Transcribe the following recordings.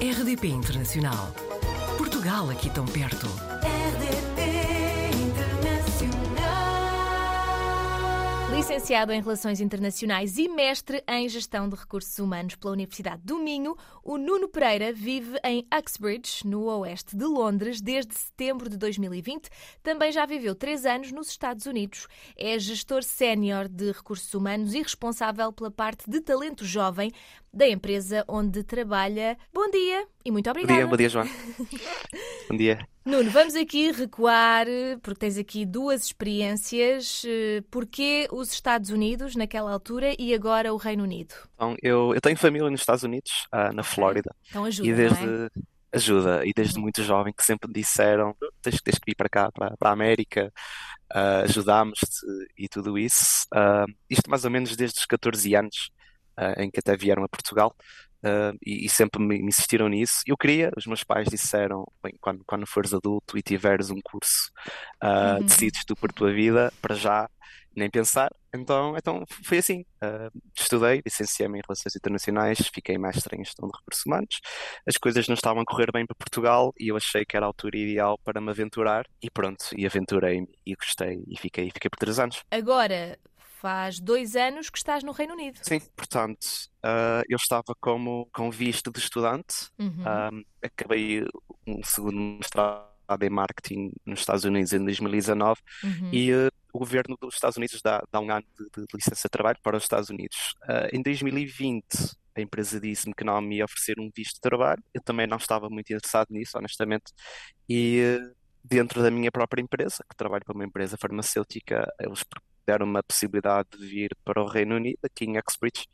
RDP Internacional. Portugal aqui tão perto. RDP Internacional. Licenciado em Relações Internacionais e mestre em Gestão de Recursos Humanos pela Universidade do Minho, o Nuno Pereira vive em Uxbridge, no oeste de Londres, desde setembro de 2020. Também já viveu três anos nos Estados Unidos. É gestor sénior de recursos humanos e responsável pela parte de talento jovem da empresa onde trabalha. Bom dia e muito Bom obrigada. dia, bom dia, João. bom dia. Nuno, vamos aqui recuar, porque tens aqui duas experiências. eh, Porquê os Estados Unidos naquela altura e agora o Reino Unido? Então, eu, eu tenho família nos Estados Unidos, ah, na Flórida, Então ajuda, e não é? desde ajuda, e desde muito jovem que sempre me disseram, tens, tens que vir para cá, para, para a América, ah, ajudámos-te e tudo isso. Ah, isto mais ou menos desde os 14 anos, ah, em que até vieram a Portugal. ah, e, e sempre me, me insistiram nisso. Eu queria, os meus pais disseram, bem, quando, quando fores adulto e tiveres um curso, ah, Uhum. decides tu por tua vida, para já, nem pensar. Então, então foi assim. Ah, estudei, licenciei-me em Relações Internacionais, fiquei mestre em Gestão de Recursos Humanos. As coisas não estavam a correr bem para Portugal e eu achei que era a altura ideal para me aventurar. E pronto, e aventurei-me e gostei e fiquei, fiquei por três anos. Agora faz dois anos que estás no Reino Unido. Sim, portanto, ah, eu estava como com visto de estudante. Uhum. Ah, acabei um segundo mestrado em marketing nos Estados Unidos em 2019 Uhum. e eh, o governo dos Estados Unidos dá, dá um ano de, de licença de trabalho para os Estados Unidos. Ah, em 2020, a empresa disse-me que não me ia oferecer um visto de trabalho. Eu também não estava muito interessado nisso, honestamente. E eh, dentro da minha própria empresa, que trabalho para uma empresa farmacêutica, eles deram-me a possibilidade de vir para o Reino Unido, aqui em Uxbridge.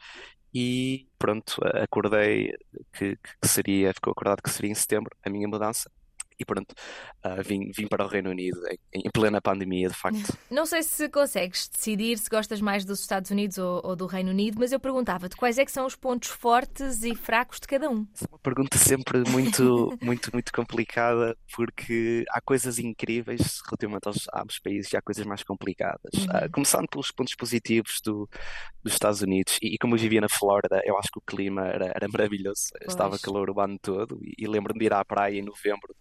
E pronto, acordei que, que seria, ficou acordado que seria em setembro a minha mudança. E pronto, ah, vim, vim para o Reino Unido em, em plena pandemia, de facto. Não sei se consegues decidir se gostas mais dos Estados Unidos ou, ou do Reino Unido, mas eu perguntava-te quais é que são os pontos fortes e fracos de cada um. É uma pergunta sempre muito, muito, muito complicada, porque há coisas incríveis relativamente aos, aos países e há coisas mais complicadas. Ah, começando pelos pontos positivos do, dos Estados Unidos, e, e como eu vivia na Flórida, eu acho que o clima era, era maravilhoso. Estava Pois. calor o ano todo, e, e lembro-me de ir à praia em novembro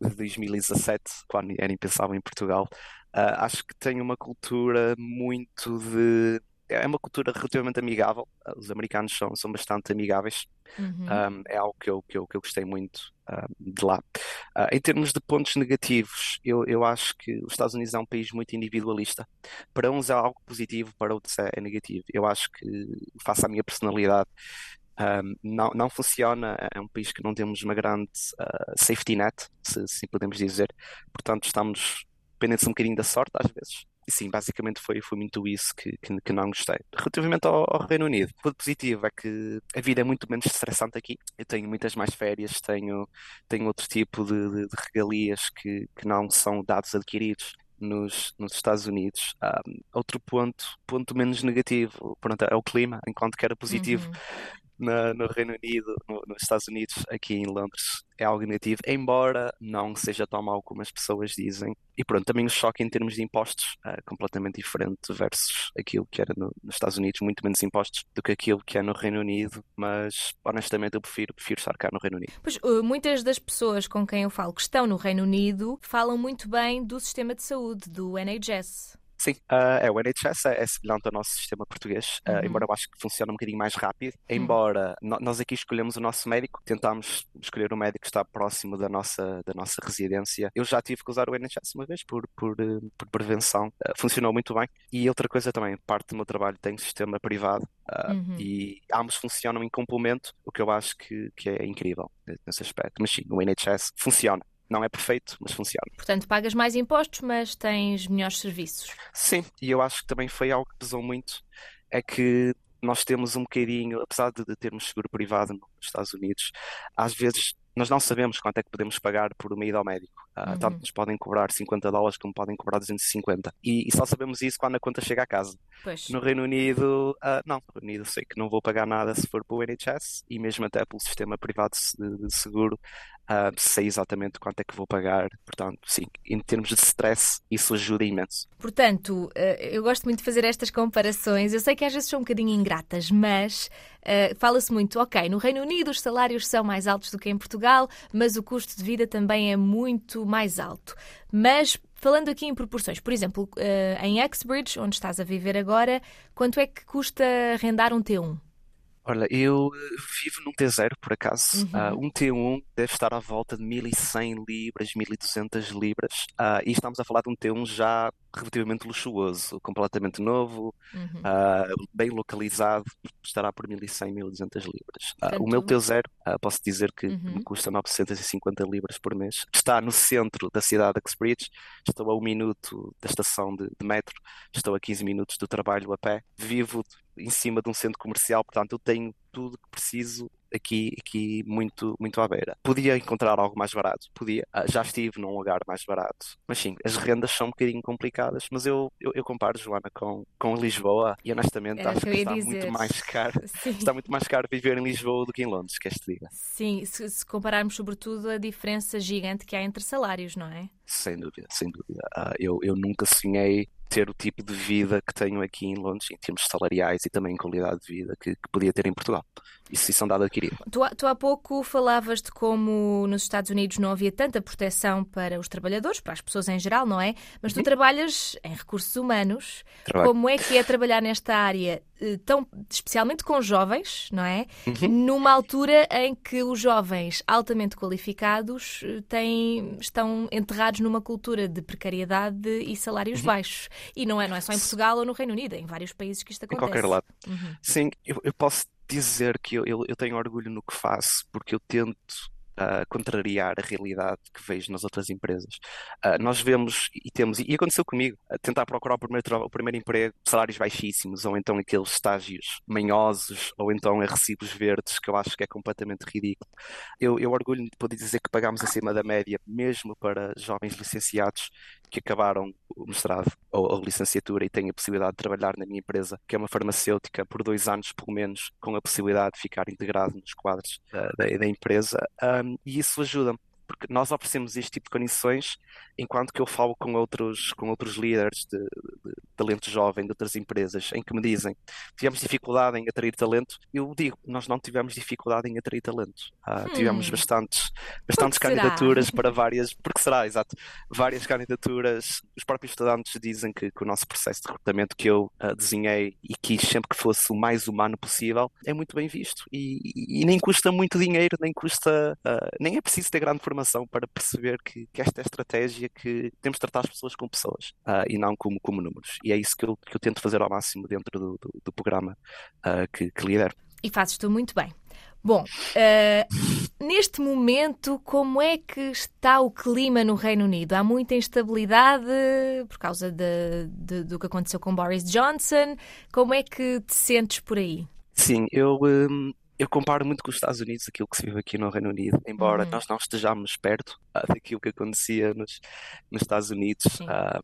de 2017, quando era impensável em Portugal. Ah, acho que tem uma cultura muito de. É uma cultura relativamente amigável. Ah, Os americanos são, são bastante amigáveis. Uhum. Um, é algo que eu, que eu, que eu gostei muito de lá. Uh, em termos de pontos negativos, eu, eu acho que os Estados Unidos é um país muito individualista. Para uns é algo positivo, para outros é, é negativo. Eu acho que, face à minha personalidade, um, não, não funciona. É um país que não temos uma grande uh, safety net, se podemos dizer. Portanto, estamos dependentes um bocadinho da sorte às vezes. E sim, basicamente foi, foi muito isso que, que, que não gostei. Relativamente ao, ao Reino Unido, o positivo é que a vida é muito menos estressante aqui. Eu tenho muitas mais férias, tenho, tenho outro tipo de, de, de regalias que, que não são dados adquiridos nos, nos Estados Unidos. Um, outro ponto, ponto menos negativo, pronto, é o clima, enquanto que era positivo Uhum. Na- no Reino Unido, no- nos Estados Unidos, aqui em Londres, é algo negativo, embora não seja tão mau como as pessoas dizem. E pronto, também o choque em termos de impostos é completamente diferente versus aquilo que era no- nos Estados Unidos, muito menos impostos do que aquilo que é no Reino Unido, mas honestamente eu prefiro, prefiro estar cá no Reino Unido. Pois, uh, muitas das pessoas com quem eu falo que estão no Reino Unido falam muito bem do sistema de saúde, do NHS. Sim, ah, é, o NHS é, é semelhante ao nosso sistema português, ah, Uhum. embora eu acho que funciona um bocadinho mais rápido. Embora no- nós aqui escolhemos o nosso médico, tentámos escolher o médico que está próximo da nossa, da nossa residência. Eu já tive que usar o NHS uma vez por, por, eh, por prevenção, Ah, funcionou muito bem. E outra coisa também, parte do meu trabalho tem sistema privado ah, Uhum. e ambos funcionam em complemento, o que eu acho que, que é incrível nesse aspecto. Mas sim, o NHS funciona. Não é perfeito, mas funciona. Portanto, pagas mais impostos, mas tens melhores serviços. Sim, e eu acho que também foi algo que pesou muito, é que nós temos um bocadinho, apesar de, termos seguro privado nos Estados Unidos, às vezes nós não sabemos quanto é que podemos pagar por uma ida ao médico. Ah, Uhum. tanto nos podem cobrar 50 dólares como podem cobrar 250. E, e só sabemos isso quando a conta chega a casa. Pois. No Reino Unido, ah, não. No Reino Unido sei que não vou pagar nada se for para o NHS e mesmo até pelo sistema privado de seguro, uh, sei exatamente quanto é que vou pagar. Portanto, sim, em termos de stress, isso ajuda imenso. Portanto, eh, eu gosto muito de fazer estas comparações. Eu sei que às vezes são um bocadinho ingratas, mas uh, fala-se muito, ok, no Reino Unido os salários são mais altos do que em Portugal, mas o custo de vida também é muito mais alto. Mas Falando aqui em proporções, por exemplo, uh, em Exbridge, onde estás a viver agora, quanto é que custa arrendar um T1? Olha, eu eh, vivo num T0 por acaso. Ah, Uhum. um T1 deve estar à volta de 1100 libras, 1200 libras. Ah, e estamos a falar de um T1 já relativamente luxuoso, completamente novo, Uhum. ah, bem localizado, estará por 1100, 1200 libras. Ah, o meu Portanto, T0, ah, posso dizer que uhum. me custa 950 libras por mês. Está no centro da cidade de Uxbridge, estou a um minuto da estação de, de metro, estou a 15 minutos do trabalho a pé, vivo em cima de um centro comercial, portanto eu tenho tudo que preciso aqui, aqui muito, muito à beira. Podia encontrar algo mais barato, podia. Ah, já estive num lugar mais barato, mas sim, as rendas são um bocadinho complicadas, mas eu, eu, eu comparo, Joana, com, com Lisboa e honestamente Era acho que que está dizer. muito mais caro. Sim. Está muito mais caro viver em Lisboa do que em Londres, queres te diga? Sim, se, se compararmos sobretudo a diferença gigante que há entre salários, não é? Sem dúvida, sem dúvida. Ah, eu, eu nunca sonhei ter o tipo de vida que tenho aqui em Londres, em termos salariais e também em qualidade de vida que, que podia ter em Portugal. Isso, isso é um dado adquirido. Tu, há- tu há pouco falavas de como nos Estados Unidos não havia tanta proteção para os trabalhadores, para as pessoas em geral, não é? Mas tu trabalhas em recursos humanos. Trabalho. Como é que é trabalhar nesta área, tão, especialmente com jovens, não é? Uhum. Numa altura em que os jovens altamente qualificados eh, têm, estão enterrados numa cultura de precariedade e salários Uhum. baixos. E não é, não é só em Portugal ou no Reino Unido, é em vários países que isto Em acontece. qualquer lado. Uhum. Sim, eu, eu posso dizer que eu, eu, eu tenho orgulho no que faço, porque eu tento ah, contrariar a realidade que vejo nas outras empresas. Ah, nós vemos e temos, e aconteceu comigo, tentar procurar o primeiro, o primeiro emprego, salários baixíssimos, ou então aqueles estágios manhosos, ou então a recibos verdes, que eu acho que é completamente ridículo. Eu, eu orgulho-me de poder dizer que pagámos acima da média, mesmo para jovens licenciados que acabaram o mestrado ou a licenciatura e têm a possibilidade de trabalhar na minha empresa, que é uma farmacêutica, por dois anos pelo menos, com a possibilidade de ficar integrado nos quadros da, da, da empresa. E isso ajuda-me. Porque nós oferecemos este tipo de condições, enquanto que eu falo com outros, com outros líderes de, de talento jovem de outras empresas, em que me dizem tivemos dificuldade em atrair talento. Eu digo, nós não tivemos dificuldade em atrair talento. Ah, tivemos Hum. bastantes, bastantes será? candidaturas para várias, porque será, exato, várias candidaturas. Os próprios estudantes dizem que, que o nosso processo de recrutamento que eu ah, desenhei e quis sempre que fosse o mais humano possível é muito bem visto e, e- e nem custa muito dinheiro, nem custa, ah, nem é preciso ter grande formação para perceber que, que esta é a estratégia que temos de tratar as pessoas como pessoas ah, e não como, como números. E é isso que eu, que eu tento fazer ao máximo dentro do, do, do programa ah, que, que lidero. E fazes tu muito bem. Bom, eh, neste momento, como é que está o clima no Reino Unido? Há muita instabilidade por causa de- de- do que aconteceu com Boris Johnson. Como é que te sentes por aí? Sim, eu, hum, eu comparo muito com os Estados Unidos, aquilo que se vive aqui no Reino Unido, embora Uhum. nós não estejamos perto ah, daquilo que acontecia nos, nos Estados Unidos. Ah,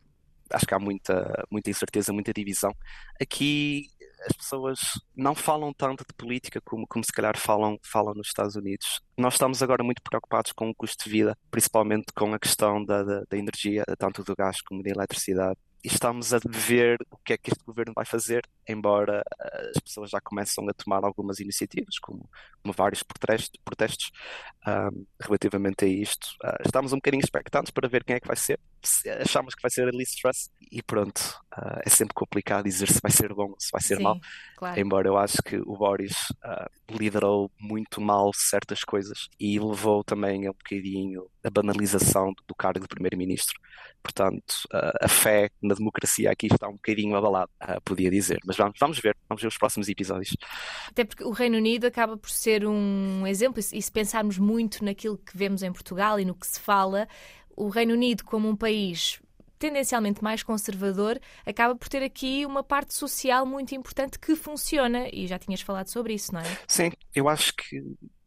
acho que há muita, muita incerteza, muita divisão. Aqui as pessoas não falam tanto de política como, como se calhar falam, falam nos Estados Unidos. Nós estamos agora muito preocupados com o custo de vida, principalmente com a questão da, da, da energia, tanto do gás como da eletricidade. E estamos a ver o que é que este governo vai fazer, embora ah, as pessoas já começam a tomar algumas iniciativas, como, como vários protestos, protestos relativamente a isto. Ah, estamos um bocadinho expectantes para ver quem é que vai ser. Se- Achamos que vai ser a Liz Truss e pronto. Ah, é sempre complicado dizer se vai ser bom ou se vai ser Sim, mau, claro. embora eu acho que o Boris ah, liderou muito mal certas coisas e levou também a um bocadinho a banalização do, cargo de primeiro-ministro. Portanto, a fé na democracia aqui está um bocadinho abalada, podia dizer. Mas vamos, vamos ver, vamos ver os próximos episódios. Até porque o Reino Unido acaba por ser um exemplo, e se- pensarmos muito naquilo que vemos em Portugal e no que se fala, o Reino Unido, como um país tendencialmente mais conservador, acaba por ter aqui uma parte social muito importante que funciona. E já tinhas falado sobre isso, não é? Sim, eu acho que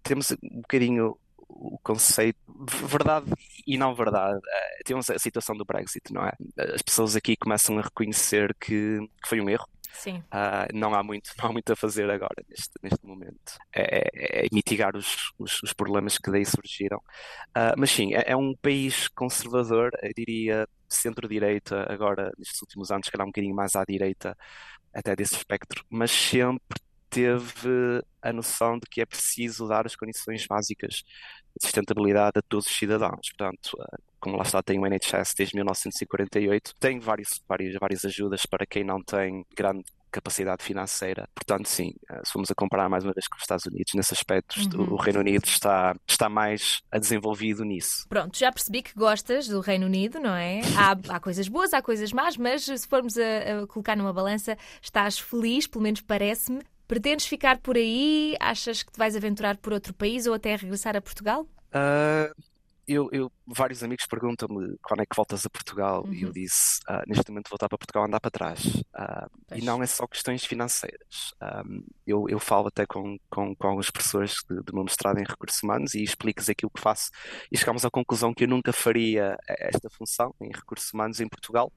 temos um bocadinho o conceito, verdade e não verdade. Eh, Temos a situação do Brexit, não é? As pessoas aqui começam a reconhecer que, que foi um erro. Sim. Uh, não há muito, não há muito a fazer agora neste, neste momento. É, é, é mitigar os, os, os, problemas que daí surgiram. Uh, mas sim, é, é, um país conservador, eu diria centro-direita, agora nestes últimos anos, calhar um bocadinho mais à direita até desse espectro, mas sempre teve a noção de que é preciso dar as condições básicas de sustentabilidade a todos os cidadãos. Portanto, ah, como lá está, tem o NHS desde 1948, tem vários, várias, várias ajudas para quem não tem grande capacidade financeira. Portanto, sim, eh, se formos a comparar mais uma vez com os Estados Unidos, nesse aspecto, uhum. o Reino Unido está, está mais desenvolvido nisso. Pronto, já percebi que gostas do Reino Unido, não é? Há, há coisas boas, há coisas más, mas se formos a, a colocar numa balança, estás feliz, pelo menos parece-me. Pretendes ficar por aí? Achas que te vais aventurar por outro país ou até regressar a Portugal? Uh, eu, eu, vários amigos perguntam-me quando é que voltas a Portugal uhum. e eu uhum. disse, uh, neste momento voltar para Portugal andar para trás. Uh, e não é só questões financeiras. Um, eu, eu falo até com, com, com algumas pessoas do meu mestrado em recursos humanos e explico-lhes aquilo que faço e chegamos à conclusão que eu nunca faria esta função em recursos humanos em Portugal,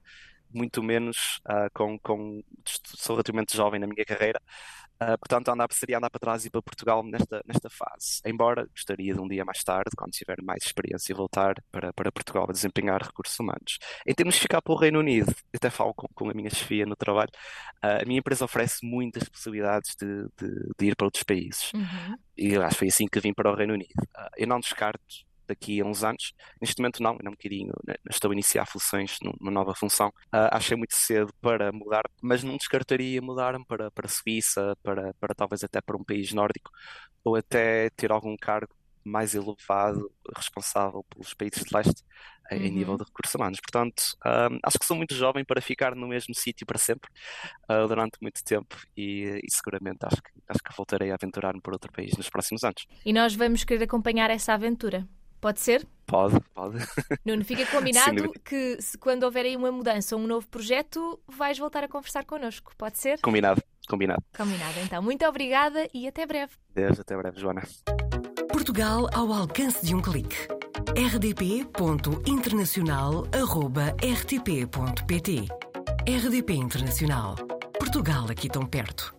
muito menos uh, com, com sou relativamente jovem na minha carreira, Uh, portanto, andar, seria andar para trás e para Portugal nesta, nesta fase. Embora gostaria de um dia mais tarde, quando tiver mais experiência, voltar para, para Portugal a desempenhar recursos humanos. Em termos de ficar para o Reino Unido, até falo com, com a minha chefia no trabalho, uh, a minha empresa oferece muitas possibilidades de, de, de ir para outros países. Uhum. E acho que foi assim que vim para o Reino Unido. Uh, eu não descarto daqui a uns anos. Neste momento não, ainda um bocadinho, né, estou a iniciar funções numa nova função. Uh, achei muito cedo para mudar, mas não descartaria mudar-me para, para a Suíça, para, para talvez até para um país nórdico, ou até ter algum cargo mais elevado, responsável pelos países de leste, uhum. em nível de recursos humanos. Portanto, um, acho que sou muito jovem para ficar no mesmo sítio para sempre, uh, durante muito tempo, e, e, seguramente acho que, acho que voltarei a aventurar-me por outro país nos próximos anos. E nós vamos querer acompanhar essa aventura. Pode ser? Pode, pode. Nuno, fica combinado que se quando houver aí uma mudança ou um novo projeto, vais voltar a conversar connosco. Pode ser? Combinado, combinado. Combinado, então. Muito obrigada e até breve. Deus, até breve, Joana. Portugal ao alcance de um clique. rdp.internacional.rtp.pt RDP Internacional. Portugal aqui tão perto.